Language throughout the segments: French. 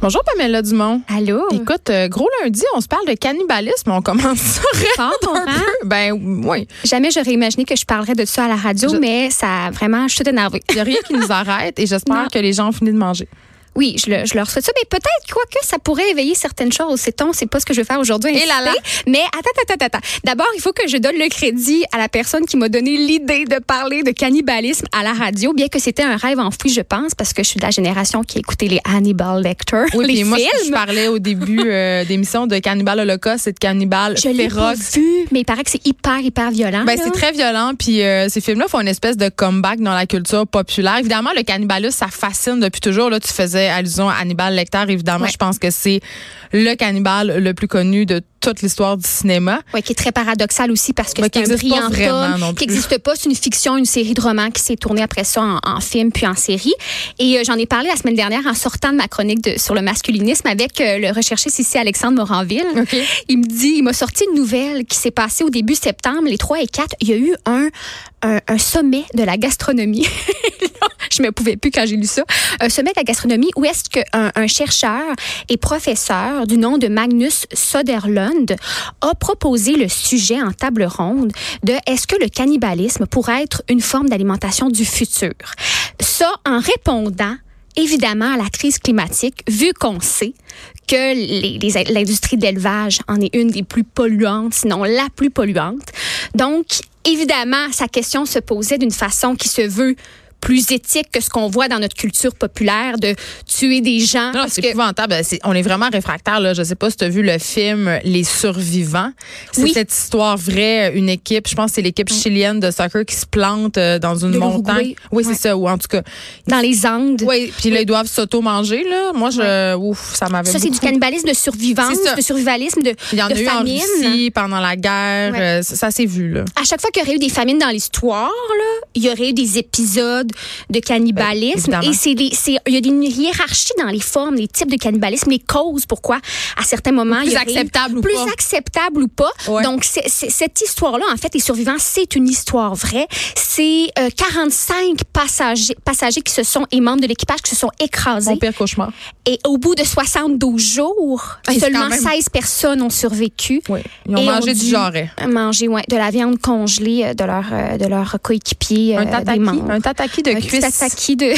Bonjour Pamela Dumont. Allô? Écoute, euh, gros lundi, on se parle de cannibalisme. On commence ça Fort, un hein? peu. Ben oui. Jamais j'aurais imaginé que je parlerais de ça à la radio, Je- mais ça a vraiment, je suis énervée. Il n'y a rien qui nous arrête et j'espère que les gens ont fini de manger. Oui, je, le- je leur souhaite ça, mais peut-être quoi que ça pourrait éveiller certaines choses. C'est on, c'est pas ce que je vais faire aujourd'hui. Et là là. Mais attends, attends, attends, attends. D'abord, il faut que je donne le crédit à la personne qui m'a donné l'idée de parler de cannibalisme à la radio, bien que c'était un rêve enfoui, je pense, parce que je suis de la génération qui a écouté les Hannibal Lecter, Oui, les puis moi, je- parlais au début euh, d'émission de Cannibal Holocauste et de Cannibal Je l'ai pas Férox. vu, mais il paraît que c'est hyper, hyper violent. Ben, c'est très violent, puis euh, ces films-là font une espèce de comeback dans la culture populaire. Évidemment, le cannibalisme, ça fascine depuis toujours. Là, tu faisais allusion à Hannibal Lecter. Évidemment, Ouais. je pense que c'est le cannibale le plus connu de toute l'histoire du cinéma. Oui, qui est très paradoxal aussi parce que Ouais, c'est un brillant homme, qui n'existe pas. C'est une fiction, une série de romans qui s'est tournée après ça en, en film puis en série. Et euh, j'en ai parlé la semaine dernière en sortant de ma chronique de- sur le masculinisme avec euh, le recherchiste ici Alexandre Moranville. Il me dit, il m'a sorti une nouvelle qui s'est passée au début septembre, les 3 et 4. Il y a eu un, un, un sommet de la gastronomie. Je me pouvais plus quand j'ai lu ça. Un sommet de gastronomie où est-ce qu'un un chercheur et professeur du nom de Magnus Soderlund a proposé le sujet en table ronde de est-ce que le cannibalisme pourrait être une forme d'alimentation du futur? Ça en répondant évidemment à la crise climatique, vu qu'on sait que l'industrie de l'élevage en est une des plus polluantes, sinon la plus polluante. Donc, évidemment, sa question se posait d'une façon qui se veut plus éthique que ce qu'on voit dans notre culture populaire de tuer des gens. Non, c'est que- épouvantable. On est vraiment réfractaire. Là. Je sais pas si tu as vu le film Les Survivants. C'est Oui. cette histoire vraie, une équipe, je pense que c'est l'équipe chilienne de soccer qui se plante euh, dans une De montagne. Oui, c'est Ouais. ça. Ou en tout cas, dans les Andes. oui. Puis là, ils doivent s'auto-manger. Là. Moi, je, ouf, ça m'avait Ça, c'est du cannibalisme de survivance, de survivalisme, de, Il y en a eu en famine. Russie pendant la guerre. Ouais. euh, ça, ça s'est vu, là. à chaque fois qu'il y aurait eu des famines dans l'histoire, là, il y aurait eu des épisodes de cannibalisme. Ben, et c'est il y a une hiérarchie dans les formes, les types de cannibalisme, les causes, pourquoi à certains moments Plus il y acceptable ou plus pas. acceptable ou pas. Ouais. Donc cette histoire-là, en fait, les survivants, c'est une histoire vraie. C'est euh, 45 passagers, passagers qui se sont et membres de l'équipage qui se sont écrasés. Mon pire cauchemar. Et au bout de 72 jours, Ah, seulement même- 16 personnes ont survécu. Oui. Ils ont Et mangé ont du jarret. Manger, ouais, de la viande congelée euh, de leur, euh, de leur coéquipier. Un euh, tataki? des membres. Un tataki de Un cuisse. de.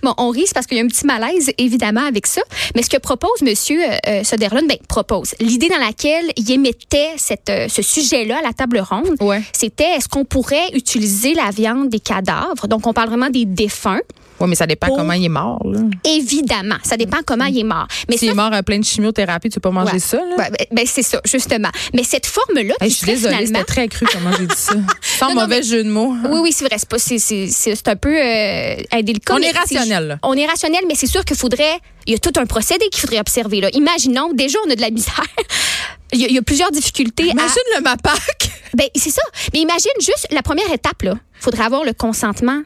bon, on rit c'est parce qu'il y a un petit malaise, évidemment, avec ça. Mais ce que propose Monsieur euh, Soderlund, ben, propose. L'idée dans laquelle il émettait cette, euh, ce sujet-là à la table ronde, Ouais. c'était est-ce qu'on pourrait utiliser la viande des cadavres? Donc, on parle vraiment des défunts. Oui, mais ça dépend Pour- comment il est mort, là. Évidemment, ça dépend comment il est mort. Mais S'il est mort à plein de chimiothérapie, tu peux pas manger Ouais. ça, là? Ouais, ben, c'est ça, justement. Mais cette forme-là, Hey, je suis désolée, finalement- c'était très cru comment j'ai dit ça. Sans Non, non, mauvais jeu de mots. Oui, oui, c'est vrai. C'est pas, c'est, c'est, c'est c'est un peu euh, indélicat. On mais est rationnel, là. On est rationnel, mais c'est sûr qu'il faudrait. Il y a tout un procédé qu'il faudrait observer. Là. Imaginons, déjà, on a de la misère. Il y, a, il y a plusieurs difficultés. à- Imagine le MAPAC. Ben, c'est ça. Mais imagine juste la première étape. Il faudrait avoir le consentement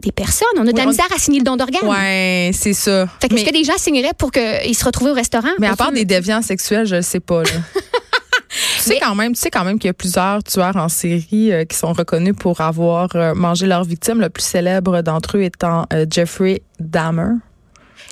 des personnes. On a de la on- misère à signer le don d'organes. Ouais, c'est ça. Fait que mais, est-ce que des gens signeraient pour qu'ils se retrouvent au restaurant? mais à part des déviants sexuels, je sais pas, là. Tu sais Mais- quand même, tu sais quand même qu'il y a plusieurs tueurs en série euh, qui sont reconnus pour avoir euh, mangé leurs victimes. Le plus célèbre d'entre eux étant euh, Jeffrey Dahmer.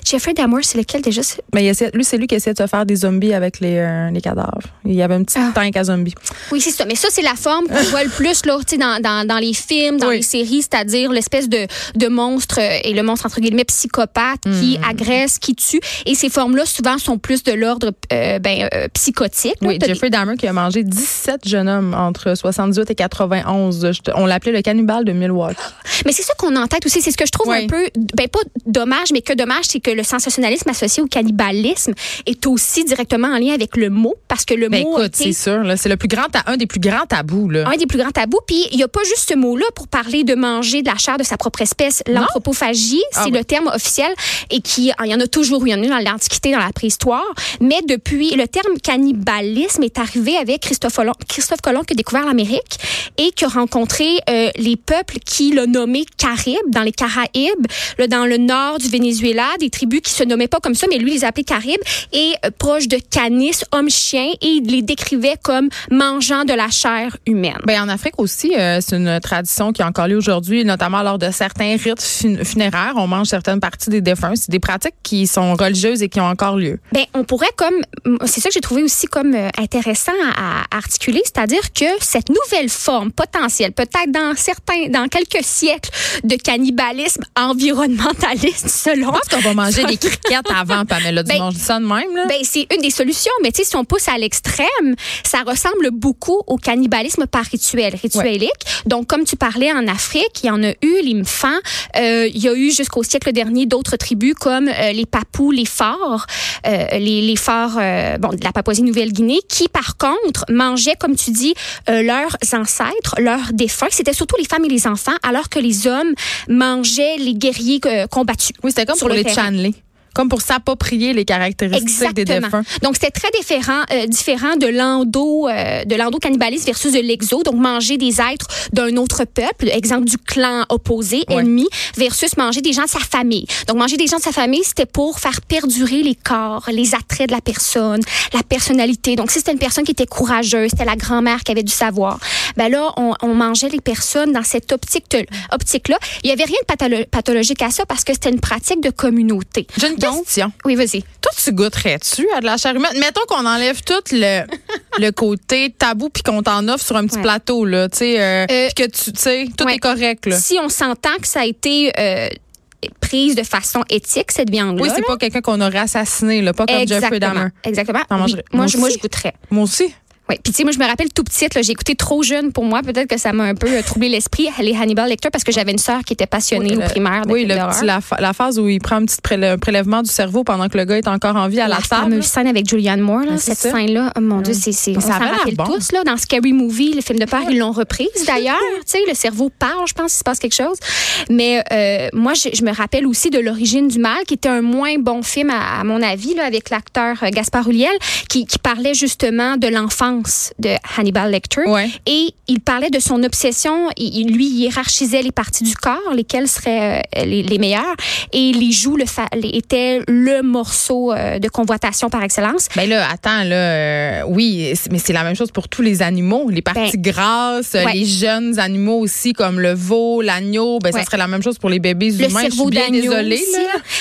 Jeffrey Dahmer, c'est lequel déjà? Mais il essaie- lui, c'est lui qui essaie de se faire des zombies avec les, euh, les cadavres. Il y avait un petit Ah. tank à zombies. Oui, c'est ça. Mais ça, c'est la forme qu'on voit le plus là, dans, dans, dans les films, dans Oui. les séries, c'est-à-dire l'espèce de, de monstre, euh, et le monstre, entre guillemets, psychopathe Hmm. qui agresse, qui tue. Et ces formes-là, souvent, sont plus de l'ordre euh, ben, euh, psychotique. Oui, Jeffrey Dahmer qui a mangé 17 jeunes hommes entre 78 et 91. Je te- On l'appelait le cannibale de Milwaukee. Mais c'est ça qu'on a en tête aussi. C'est ce que je trouve Oui. un peu, ben pas dommage, mais que dommage, c'est que le sensationnalisme associé au cannibalisme est aussi directement en lien avec le mot, parce que le Ben mot écoute, c'est sûr, là, c'est le plus grand, un des plus grands tabous, là. un des plus grands tabous. Puis il n'y a pas juste ce mot-là pour parler de manger de la chair de sa propre espèce. L'anthropophagie, Ah c'est oui. le terme officiel et qui, il y en a toujours eu, il y en a eu dans l'Antiquité, dans la préhistoire. Mais depuis, le terme cannibalisme est arrivé avec Christophe Colomb, Christophe Colomb qui a découvert l'Amérique et qui a rencontré euh, les peuples qui l'ont nommé Caraïbes, dans les Caraïbes, là, dans le nord du Venezuela, des tribu qui se nommait pas comme ça, mais lui, les appelait Caribes, et euh, proche de Canis, homme-chien, et il les décrivait comme mangeant de la chair humaine. Ben, en Afrique aussi, euh, c'est une tradition qui est encore lieu aujourd'hui, notamment lors de certains rites funéraires. On mange certaines parties des défunts. C'est des pratiques qui sont religieuses et qui ont encore lieu. Ben, on pourrait comme, c'est ça que j'ai trouvé aussi comme euh, intéressant à, articuler, c'est-à-dire que cette nouvelle forme potentielle, peut-être dans certains, dans quelques siècles de cannibalisme environnementaliste, selon. Je pense qu'on va manger des criquettes avant, Pamela ben, Dumont. ça de même, là. Ben, c'est une des solutions, mais tu sais, si on pousse à l'extrême, ça ressemble beaucoup au cannibalisme par rituel, rituelique. Donc, comme tu parlais en Afrique, il y en a eu, les Mfans, euh, il y a eu jusqu'au siècle dernier d'autres tribus comme euh, les Papous, les Forts, euh, les, les Forts euh, bon, de la Papouasie-Nouvelle-Guinée, qui par contre mangeaient, comme tu dis, euh, leurs ancêtres, leurs défunts. C'était surtout les femmes et les enfants, alors que les hommes mangeaient les guerriers combattus. Oui, c'était comme sur les Only. Comme pour s'approprier les caractéristiques des défunts. Donc c'était très différent, euh, différent de l'endo, euh, de l'endo cannibalisme versus de l'exo. Donc manger des êtres d'un autre peuple, exemple du clan opposé, ennemi, versus manger des gens de sa famille. Donc manger des gens de sa famille, c'était pour faire perdurer les corps, les attraits de la personne, la personnalité. Donc si c'était une personne qui était courageuse, c'était la grand-mère qui avait du savoir. Ben là, on, on mangeait les personnes dans cette optique, optique-là. Il y avait rien de pathologique à ça parce que c'était une pratique de communauté. Oui, vas-y. Toi, tu goûterais-tu à de la chair humaine? Mettons qu'on enlève tout le, le côté tabou puis qu'on t'en offre sur un petit plateau, là, tu sais, euh, euh, que tu sais, tout est correct, là. Si on s'entend que ça a été euh, prise de façon éthique, cette viande-là. Oui, c'est pas quelqu'un qu'on aurait assassiné, là, pas comme Jeffrey Dahmer. Exactement. Moi, moi, je goûterais. Moi aussi. Oui, puis tu sais, moi je me rappelle tout petite, j'ai écouté trop jeune pour moi, peut-être que ça m'a un peu euh, troublé l'esprit, les Hannibal Lecter, parce que j'avais une sœur qui était passionnée au primaire. oui, le la, la, phase où il prend un petit prélèvement du cerveau pendant que le gars est encore en vie à la, la table. scène avec Julianne Moore, là, cette scène-là, oh, mon Dieu, c'est on s'en rappelle tous là, dans Scary Movie, le film de peur, ils l'ont reprise d'ailleurs. tu sais, le cerveau parle, je pense, qu'il se passe quelque chose. Mais euh, moi, je, je, me rappelle aussi de l'origine du mal, qui était un moins bon film à, mon avis, là, avec l'acteur euh, Gaspard Ulliel, qui, qui parlait justement de l'enfance de Hannibal Lecter. Et il parlait de son obsession. Il, lui, hiérarchisait les parties du corps, lesquelles seraient euh, les, meilleures. Et les joues le étaient le morceau euh, de convoitation par excellence. Ben là, attends, là, euh, oui, mais c'est la même chose pour tous les animaux. Les parties ben, grasses, les jeunes animaux aussi, comme le veau, l'agneau, ben, ça serait la même chose pour les bébés le humains. Cerveau Je suis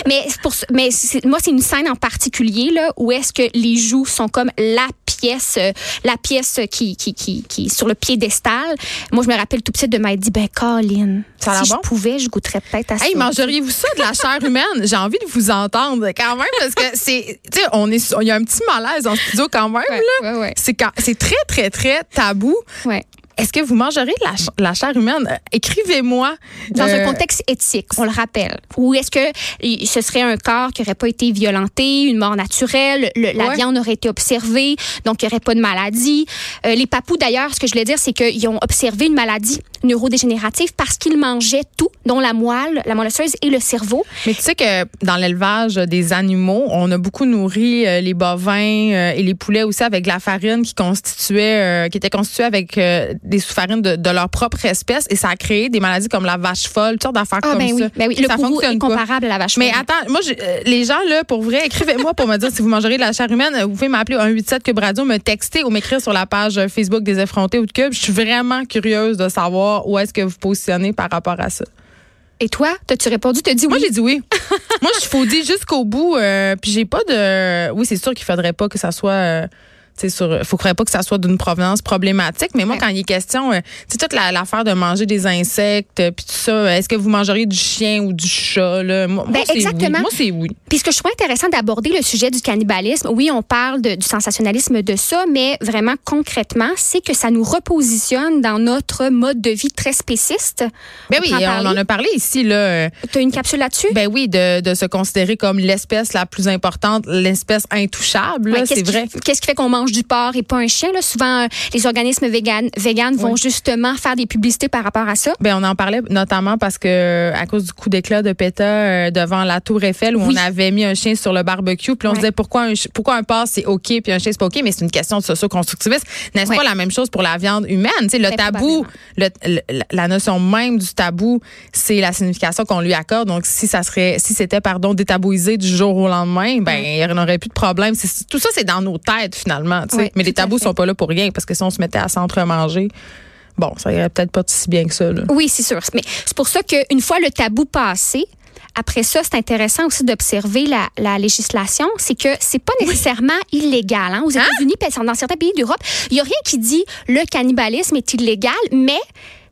Mais, pour, mais moi, c'est une scène en particulier là, où est-ce que les joues sont comme la pièce, la pièce qui, qui, qui, qui sur le piédestal. Moi, je me rappelle tout petit de m'être dit, ben, Colin, si je pouvais, je goûterais peut-être à ça. Hey, mangeriez-vous ça de la chair humaine? J'ai envie de vous entendre quand même parce que c'est, tu sais, on est, il y a un petit malaise en studio quand même, là. Ouais, ouais. C'est, c'est très, très, très tabou. Ouais. Est-ce que vous mangerez la, chair humaine? Euh, écrivez-moi. Dans un euh, contexte éthique, on le rappelle. Ou est-ce que ce serait un corps qui n'aurait pas été violenté, une mort naturelle, la viande aurait été observée, donc il n'y aurait pas de maladie. Euh, les papous, d'ailleurs, ce que je voulais dire, c'est qu'ils ont observé une maladie neurodégénérative parce qu'ils mangeaient tout, dont la moelle, la moelle osseuse et le cerveau. Mais tu sais que dans l'élevage des animaux, on a beaucoup nourri les bovins et les poulets aussi avec la farine qui constituait, qui était constituée avec des sous-farines de, leur propre espèce et ça a créé des maladies comme la vache folle, toutes sortes d'affaires ah, comme ben ça. Oui, ben oui. Le ça fonctionne est comparable à la vache folle. Mais attends, moi, euh, les gens, là, pour vrai, écrivez-moi pour me dire si vous mangerez de la chair humaine. Vous pouvez m'appeler au 187 Cube Radio, me texter ou m'écrire sur la page Facebook des effrontés ou de Cube. Je suis vraiment curieuse de savoir où est-ce que vous positionnez par rapport à ça. Et toi, t'as-tu répondu? T'as dit oui? Moi, j'ai dit oui. Moi, je faut dire jusqu'au bout. Euh, puis j'ai pas de. Oui, c'est sûr qu'il faudrait pas que ça soit. Euh, il ne faudrait pas que ça soit d'une provenance problématique. Mais moi, quand il est question, c'est euh, toute l'affaire de manger des insectes, euh, puis tout ça, est-ce que vous mangeriez du chien ou du chat? Là? Moi, ben, exactement. Moi, c'est oui. Puis ce que je trouve intéressant d'aborder le sujet du cannibalisme, oui, on parle du sensationnalisme de ça, mais vraiment concrètement, c'est que ça nous repositionne dans notre mode de vie très spéciste. Ben oui, on en a parlé ici. là. Tu as une capsule là-dessus? Ben oui, de, de se considérer comme l'espèce la plus importante, l'espèce intouchable. c'est vrai. Qu'est-ce qui fait qu'on mange mange du porc et pas un chien. Là. Souvent, euh, les organismes véganes, véganes vont justement faire des publicités par rapport à ça. Ben, on en parlait notamment parce que à cause du coup d'éclat de PETA euh, devant la Tour Eiffel où on avait mis un chien sur le barbecue, puis on se disait pourquoi un, pourquoi un porc c'est OK puis un chien c'est pas OK, mais c'est une question de socio-constructivisme. N'est-ce pas la même chose pour la viande humaine? le ben, tabou, le, la notion même du tabou, c'est la signification qu'on lui accorde. Donc, si ça serait, si c'était, pardon, détabouisé du jour au lendemain, ben, il n'y aurait plus de problème. Tout ça, c'est dans nos têtes, finalement. Mais les tabous sont pas là pour rien parce que si on se mettait à s'entremanger, bon, ça irait peut-être pas si bien que ça. Oui, c'est sûr. Mais c'est pour ça qu'une fois le tabou passé, après ça, c'est intéressant aussi d'observer la, législation. C'est que c'est pas nécessairement illégal. Hein? Aux hein? États-Unis, dans certains pays d'Europe, il n'y a rien qui dit le cannibalisme est illégal, mais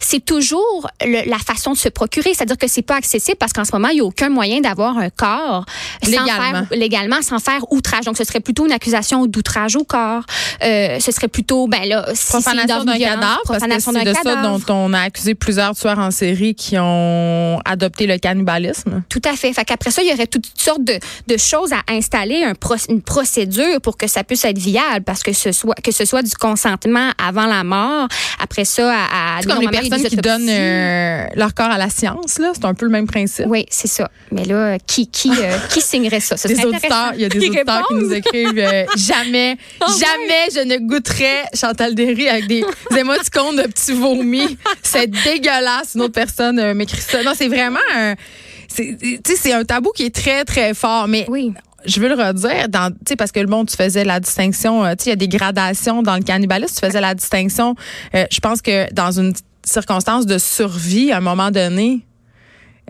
c'est toujours la façon de se procurer. C'est-à-dire que c'est pas accessible parce qu'en ce moment, il n'y a aucun moyen d'avoir un corps légalement. Sans faire, légalement sans faire outrage. Donc, ce serait plutôt une accusation d'outrage au corps. Euh, ce serait plutôt, ben là, si profanation d'un cadavre, parce que c'est de ça dont on a accusé plusieurs tueurs en série qui ont adopté le cannibalisme. Tout à fait. Fait qu'après ça, il y aurait toutes sortes de, de choses à installer, un une procédure pour que ça puisse être viable, parce que ce soit que ce soit du consentement avant la mort, après ça, à, à qui donnent euh, leur corps à la science. Là. C'est un peu le même principe. Oui, c'est ça. Mais là, qui, qui, euh, qui signerait ça? des auditeurs, il y a des auditeurs qui nous écrivent euh, jamais, oh jamais je ne goûterais Chantal Derry avec des, des émoticônes de petits vomis. C'est dégueulasse. Une autre personne m'écrit ça. Non, c'est vraiment c'est un tabou qui est très, très fort. Mais oui je veux le redire, dans, parce que le monde, tu faisais la distinction, il y a des gradations dans le cannibalisme, tu faisais la distinction. je pense que dans une circonstance de survie, à un moment donné,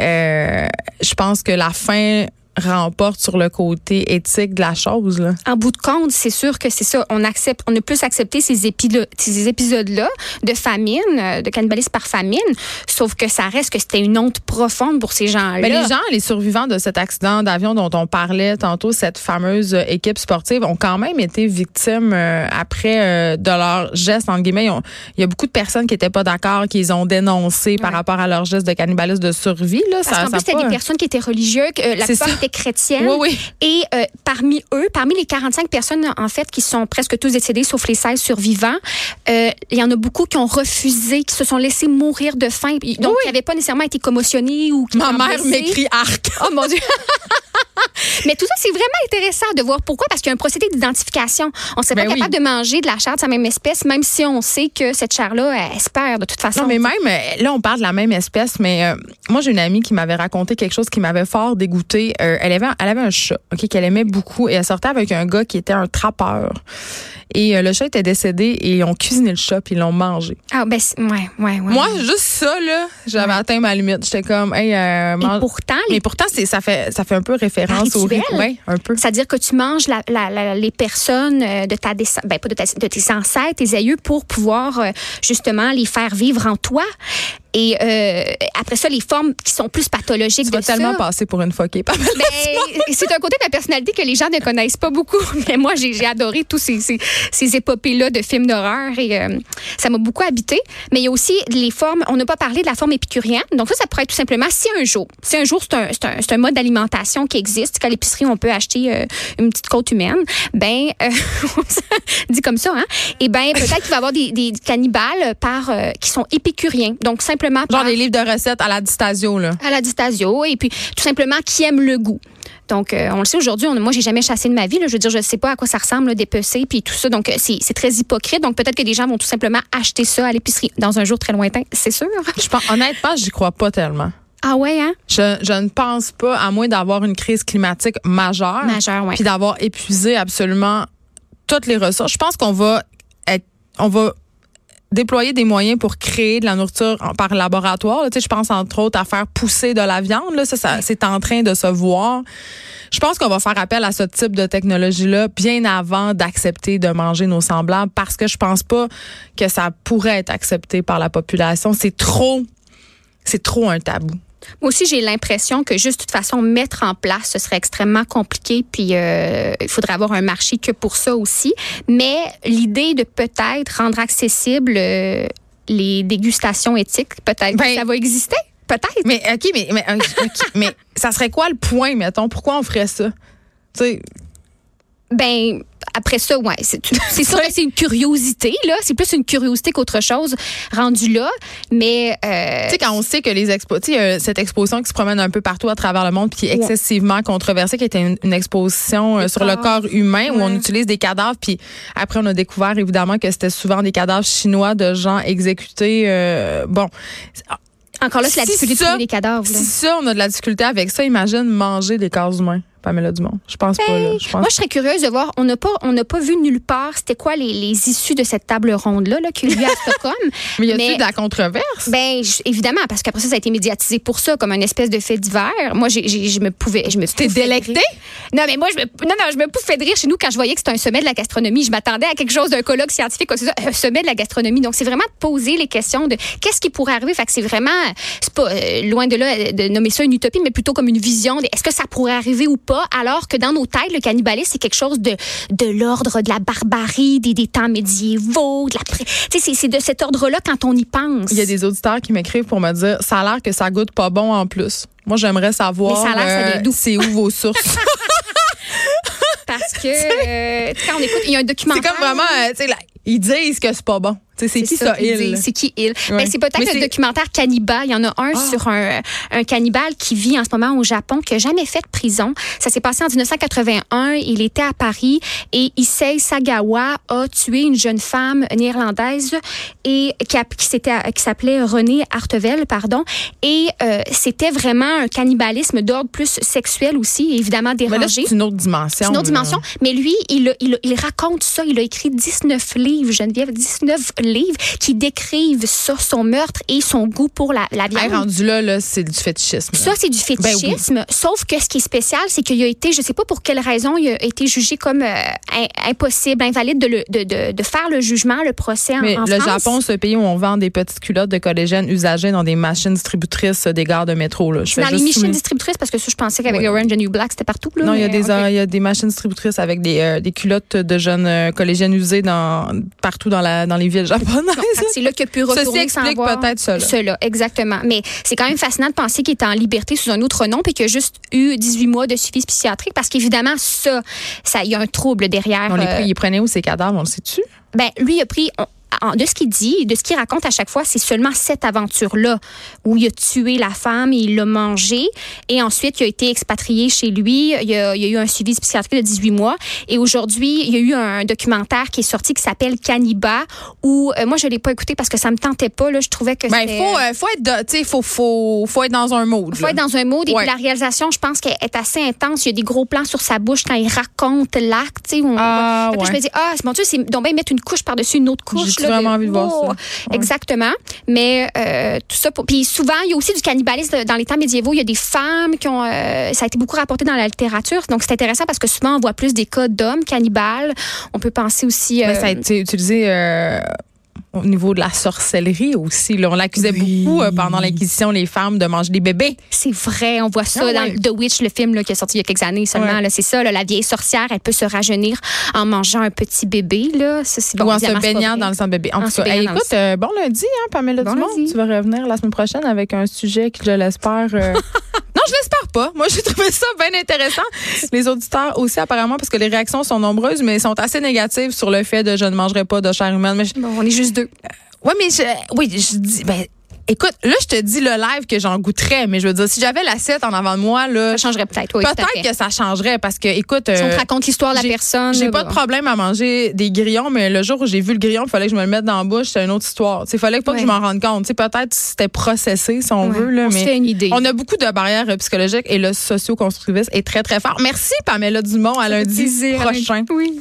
euh, je pense que la fin remporte sur le côté éthique de la chose. Là. En bout de compte, c'est sûr que c'est ça. On accepte, on a plus accepté ces, ces épisodes-là de famine, euh, de cannibalisme par famine, sauf que ça reste que c'était une honte profonde pour ces gens-là. Mais les gens, les survivants de cet accident d'avion dont on parlait tantôt, cette fameuse équipe sportive, ont quand même été victimes euh, après euh, de leurs gestes, entre guillemets. Il y a beaucoup de personnes qui n'étaient pas d'accord, qui les ont dénoncés par rapport à leurs gestes de cannibalisme de survie. Là. Parce qu'en plus, c'était des personnes qui étaient religieuses. la plupart chrétienne. Oui, oui. Et euh, parmi eux, parmi les 45 personnes, en fait, qui sont presque tous décédés, sauf les 16 survivants, euh, il y en a beaucoup qui ont refusé, qui se sont laissés mourir de faim. Donc, qui n'avaient pas nécessairement été commotionnés ou qui Ma mère m'écrit arc. Oh mon Dieu. Mais tout ça, c'est vraiment intéressant de voir pourquoi, parce qu'il y a un procédé d'identification. On ne serait pas ben capable de manger de la chair de sa même espèce, même si on sait que cette chair-là, elle, espère de toute façon. Non, mais même, euh, là, on parle de la même espèce, mais euh, moi, j'ai une amie qui m'avait raconté quelque chose qui m'avait fort dégoûté. Euh, elle, avait, elle avait un chat, OK, qu'elle aimait beaucoup, et elle sortait avec un gars qui était un trappeur. Et le chat était décédé et ils ont cuisiné le chat puis ils l'ont mangé. Ah, ben, ouais, ouais, ouais. Moi, juste ça, là, j'avais atteint ma limite. J'étais comme, hey, euh, Et pourtant, mais pourtant, ça fait, ça fait un peu référence au Ouais, un peu. C'est-à-dire que tu manges les personnes euh, de ta ben, pas de, de, tes ancêtres, tes aïeux, pour pouvoir euh, justement les faire vivre en toi. Et euh, après ça, les formes qui sont plus pathologiques tu vas tellement passer pour une foquée. Ben, c'est un côté de la personnalité que les gens ne connaissent pas beaucoup. Mais moi, j'ai adoré tous ces, ces, ces épopées-là de films d'horreur et euh, ça m'a beaucoup habité. Mais il y a aussi les formes. On n'a pas parlé de la forme épicurienne. Donc ça, ça pourrait être tout simplement si un jour, si un jour c'est un, un, un, mode d'alimentation qui existe, qu'à l'épicerie on peut acheter euh, une petite côte humaine, ben dit comme ça, hein. Et ben peut-être qu'il va y avoir des, des cannibales par qui sont épicuriens. Donc simplement Genre des livres de recettes à la distasio, là. À la distasio. Et puis, tout simplement, qui aime le goût. Donc, euh, on le sait aujourd'hui. Moi, j'ai jamais chassé de ma vie. Je veux dire, je sais pas à quoi ça ressemble, des PC, puis tout ça. Donc, euh, c'est très hypocrite. Donc, peut-être que des gens vont tout simplement acheter ça à l'épicerie dans un jour très lointain. C'est sûr. Je pense, honnêtement, j'y crois pas tellement. Ah ouais, hein? Je, je ne pense pas, à moins d'avoir une crise climatique majeure. Majeure, oui. Puis d'avoir épuisé absolument toutes les ressources. Je pense qu'on va être, on va déployer des moyens pour créer de la nourriture par laboratoire. Je pense entre autres à faire pousser de la viande. C'est en train de se voir. Je pense qu'on va faire appel à ce type de technologie-là bien avant d'accepter de manger nos semblables parce que je pense pas que ça pourrait être accepté par la population. C'est trop, c'est trop un tabou. Moi aussi, j'ai l'impression que juste de toute façon, mettre en place, ce serait extrêmement compliqué. Puis, euh, il faudrait avoir un marché que pour ça aussi. Mais l'idée de peut-être rendre accessible euh, les dégustations éthiques, peut-être ben, ça va exister? Peut-être. Mais OK, mais, mais, mais ça serait quoi le point, mettons? Pourquoi on ferait ça? Tu sais, ben après ça, ouais, c'est c'est sûr que c'est une curiosité, là. C'est plus une curiosité qu'autre chose rendu là. Mais. Euh, Tu sais, quand on sait que les expos, tu sais, cette exposition qui se promène un peu partout à travers le monde, puis qui est excessivement controversée, qui était une, une exposition euh, sur le corps humain où on utilise des cadavres, puis après on a découvert évidemment que c'était souvent des cadavres chinois de gens exécutés. euh, bon, encore là, c'est la difficulté ça- les cadavres. là. si ça on a de la difficulté avec ça, imagine manger des corps humains, Pamela Dumont. Je pense pas. Là. Je pense Moi, je serais curieuse de voir. On n'a pas, on n'a pas vu nulle part. C'était quoi les, les issues de cette table ronde là, là qui a eu lieu à Stockholm mais y a-t-il mais- de la controverse? Ben je- évidemment, parce qu'après ça, ça a été médiatisé pour ça, comme une espèce de fait divers. Moi, j'ai, j'ai- je me pouvais, je me. T'es délectée? Non, mais moi, je me, non, non, je me pouffais de rire chez nous quand je voyais que c'était un sommet de la gastronomie. Je m'attendais à quelque chose d'un colloque scientifique, un sommet de la gastronomie. Donc, c'est vraiment de poser les questions de qu'est-ce qui pourrait arriver. Fait que c'est vraiment, c'est pas euh, loin de là euh, de nommer ça une utopie, mais plutôt comme une vision de est-ce que ça pourrait arriver ou pas, alors que dans nos têtes, le cannibalisme, c'est quelque chose de, de l'ordre de la barbarie, des, des temps médiévaux, de la, tu sais, c'est, c'est de cet ordre-là quand on y pense. Il y a des auditeurs qui m'écrivent pour me dire ça a l'air que ça goûte pas bon en plus. Moi, j'aimerais savoir Mais ça a l'air que ça vient d'où? c'est où vos sources? Parce que euh, quand on écoute, il y a un c'est documentaire. comme vraiment, euh, tu sais, là, ils disent que c'est pas bon. C'est qui ça, il? disent. C'est qui il? Ouais. Ben, c'est peut-être le documentaire Cannibal. Il y en a un Ah. sur un, un cannibale qui vit en ce moment au Japon, qui n'a jamais fait de prison. Ça s'est passé en 1981. Il était à Paris et Issei Sagawa a tué une jeune femme néerlandaise et qui, a- qui s'était- qui s'appelait Renée Artevel, pardon. Et euh, c'était vraiment un cannibalisme d'ordre plus sexuel aussi, évidemment dérangé. c'est une autre dimension. C'est une autre dimension. Mais lui, il, il, il raconte ça. Il a écrit 19 livres, Geneviève, 19 livres qui décrivent ça, son meurtre et son goût pour la, la Hey, viande. rendu là, là c'est du fétichisme. là. Ça, c'est du Ben oui. fétichisme. Sauf que ce qui est spécial, c'est qu'il a été, je sais pas pour quelle raison, il a été jugé comme euh, impossible, invalide de, le- de, de, de faire le jugement, le procès en, Mais en le France. Japon, c'est un pays où on vend des petites culottes de collégiennes usagées dans des machines distributrices des gares de métro. Là. Je dans les machines distributrices, parce que ça, je pensais qu'avec. Orange and New Black, c'était partout. Là, Non, il y, a des, euh, il y a des machines distributrices avec des, euh, des culottes de jeunes euh, collégiennes usées dans, partout dans, la, dans les villes japonaises. Que C'est là qu'il a pu Ceci explique peut-être cela. Cela, exactement. Mais c'est quand même fascinant de penser qu'il était en liberté sous un autre nom puis qu'il a juste eu 18 mois de suivi psychiatrique parce qu'évidemment, ça, ça, il y a un trouble derrière. On les euh, il prenait où ces cadavres, on le sait-tu? ben, lui, il a pris. on- de ce qu'il dit, de ce qu'il raconte à chaque fois, c'est seulement cette aventure-là où il a tué la femme et il l'a mangée. Et ensuite, il a été expatrié chez lui. Il y a, il a eu un suivi psychiatrique de 18 mois. Et aujourd'hui, il y a eu un documentaire qui est sorti qui s'appelle Cannibal où, euh, moi, je l'ai pas écouté parce que ça me tentait pas. Là, je trouvais que Ben, faut, euh, faut être, de- tu sais, faut, faut, faut être dans un mood. faut là. être dans un mode. Et puis la réalisation, je pense qu'elle est assez intense. Il y a des gros plans sur sa bouche quand il raconte l'acte. Ah, ouais. Je me dis, ah, mon Dieu, c'est donc bien mettre une couche par-dessus une autre couche. J'ai vraiment envie de voir ça. Ouais. Exactement. Mais euh, tout ça. Pour... Puis souvent, il y a aussi du cannibalisme dans les temps médiévaux. Il y a des femmes qui ont. euh, ça a été beaucoup rapporté dans la littérature. Donc c'est intéressant parce que souvent, on voit plus des cas d'hommes cannibales. On peut penser aussi. Mais euh, ça a été utilisé euh, au niveau de la sorcellerie aussi. Là. On l'accusait Oui. beaucoup euh, pendant l'Inquisition, les femmes, de manger des bébés. C'est vrai, on voit ça Ah dans. The Witch, le film là, qui est sorti il y a quelques années seulement. Ouais. C'est ça, là, la vieille sorcière, elle peut se rajeunir en mangeant un petit bébé. Là. Ça, bon, ou en se baignant dans le sang de bébé. En, En tout cas, hey, écoute, euh, bon lundi, hein, Pamela Bon Dumont. lundi. Tu vas revenir la semaine prochaine avec un sujet qui, je l'espère... euh, je l'espère pas. Moi, j'ai trouvé ça bien intéressant. Les auditeurs aussi, apparemment, parce que les réactions sont nombreuses, mais sont assez négatives sur le fait de je ne mangerai pas de chair humaine. Mais je- Bon, on est juste deux. Ouais, mais je, oui, je dis, ben, écoute, là, je te dis le live que j'en goûterais, mais je veux dire, si j'avais l'assiette en avant de moi, là, Ça changerait peut-être, oui. peut-être que ça changerait parce que, écoute, Si on euh, te raconte l'histoire de la personne. j'ai pas bon. de problème à manger des grillons, mais le jour où j'ai vu le grillon, il fallait que je me le mette dans la bouche, c'est une autre histoire. Il fallait pas que je m'en rende compte. Tu sais, peut-être si c'était processé, si on Ouais, veut, là, on mais fait une idée. on a beaucoup de barrières euh, psychologiques et le socio-constructiviste est très, très fort. Merci, Pamela Dumont, à lundi plaisir, prochain. Oui.